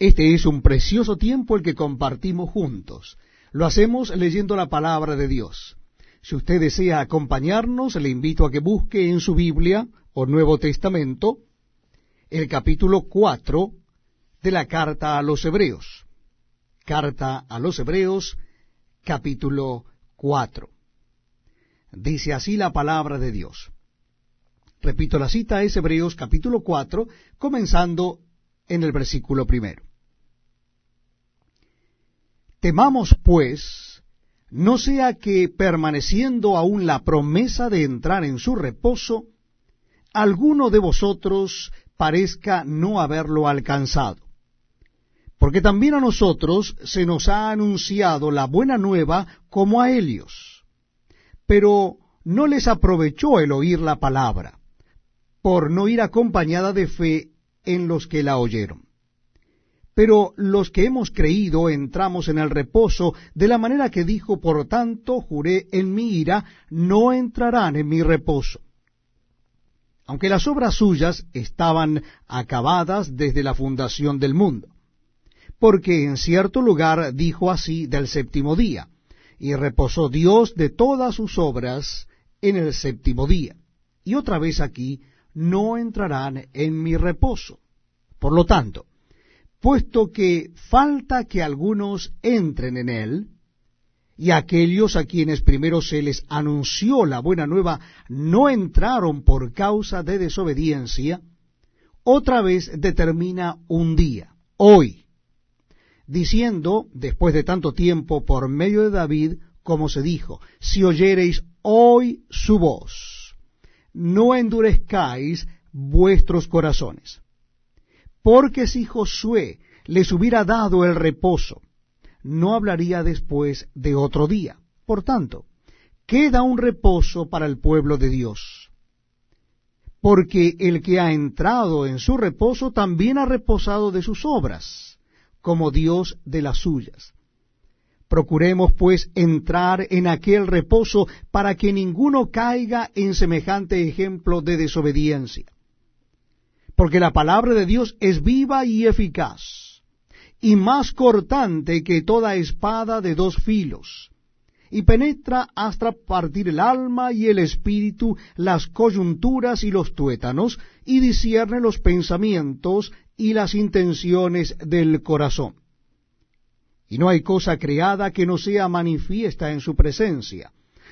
Este es un precioso tiempo el que compartimos juntos. Lo hacemos leyendo la palabra de Dios. Si usted desea acompañarnos, le invito a que busque en su Biblia o Nuevo Testamento el capítulo 4 de la carta a los Hebreos. Carta a los Hebreos, capítulo 4. Dice así la palabra de Dios. Repito, la cita es Hebreos capítulo 4, comenzando en el versículo primero. Temamos, pues, no sea que, permaneciendo aún la promesa de entrar en su reposo, alguno de vosotros parezca no haberlo alcanzado. Porque también a nosotros se nos ha anunciado la buena nueva como a ellos. Pero no les aprovechó el oír la palabra, por no ir acompañada de fe en los que la oyeron. Pero los que hemos creído entramos en el reposo, de la manera que dijo, por tanto juré en mi ira, no entrarán en mi reposo. Aunque las obras suyas estaban acabadas desde la fundación del mundo. Porque en cierto lugar dijo así del séptimo día, y reposó Dios de todas sus obras en el séptimo día. Y otra vez aquí, no entrarán en mi reposo. Por lo tanto, puesto que falta que algunos entren en él, y aquellos a quienes primero se les anunció la buena nueva no entraron por causa de desobediencia, otra vez determina un día, hoy, diciendo, después de tanto tiempo, por medio de David, como se dijo, si oyereis hoy su voz, no endurezcáis vuestros corazones. Porque si Josué les hubiera dado el reposo, no hablaría después de otro día. Por tanto, queda un reposo para el pueblo de Dios. Porque el que ha entrado en su reposo también ha reposado de sus obras, como Dios de las suyas. Procuremos pues entrar en aquel reposo para que ninguno caiga en semejante ejemplo de desobediencia porque la palabra de Dios es viva y eficaz, y más cortante que toda espada de dos filos, y penetra hasta partir el alma y el espíritu, las coyunturas y los tuétanos, y discierne los pensamientos y las intenciones del corazón. Y no hay cosa creada que no sea manifiesta en su presencia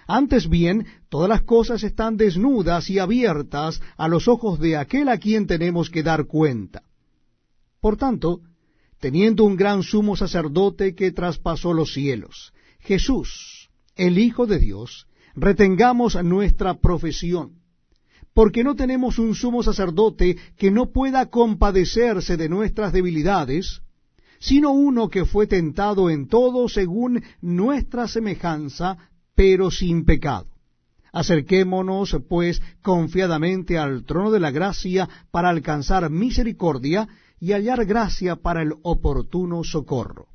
antes bien, todas las cosas están desnudas y abiertas a los ojos de aquel a quien tenemos que dar cuenta. Por tanto, teniendo un gran sumo sacerdote que traspasó los cielos, Jesús, el Hijo de Dios, retengamos nuestra profesión, porque no tenemos un sumo sacerdote que no pueda compadecerse de nuestras debilidades, sino uno que fue tentado en todo según nuestra semejanza, pero sin pecado. Acerquémonos, pues, confiadamente al trono de la gracia para alcanzar misericordia y hallar gracia para el oportuno socorro.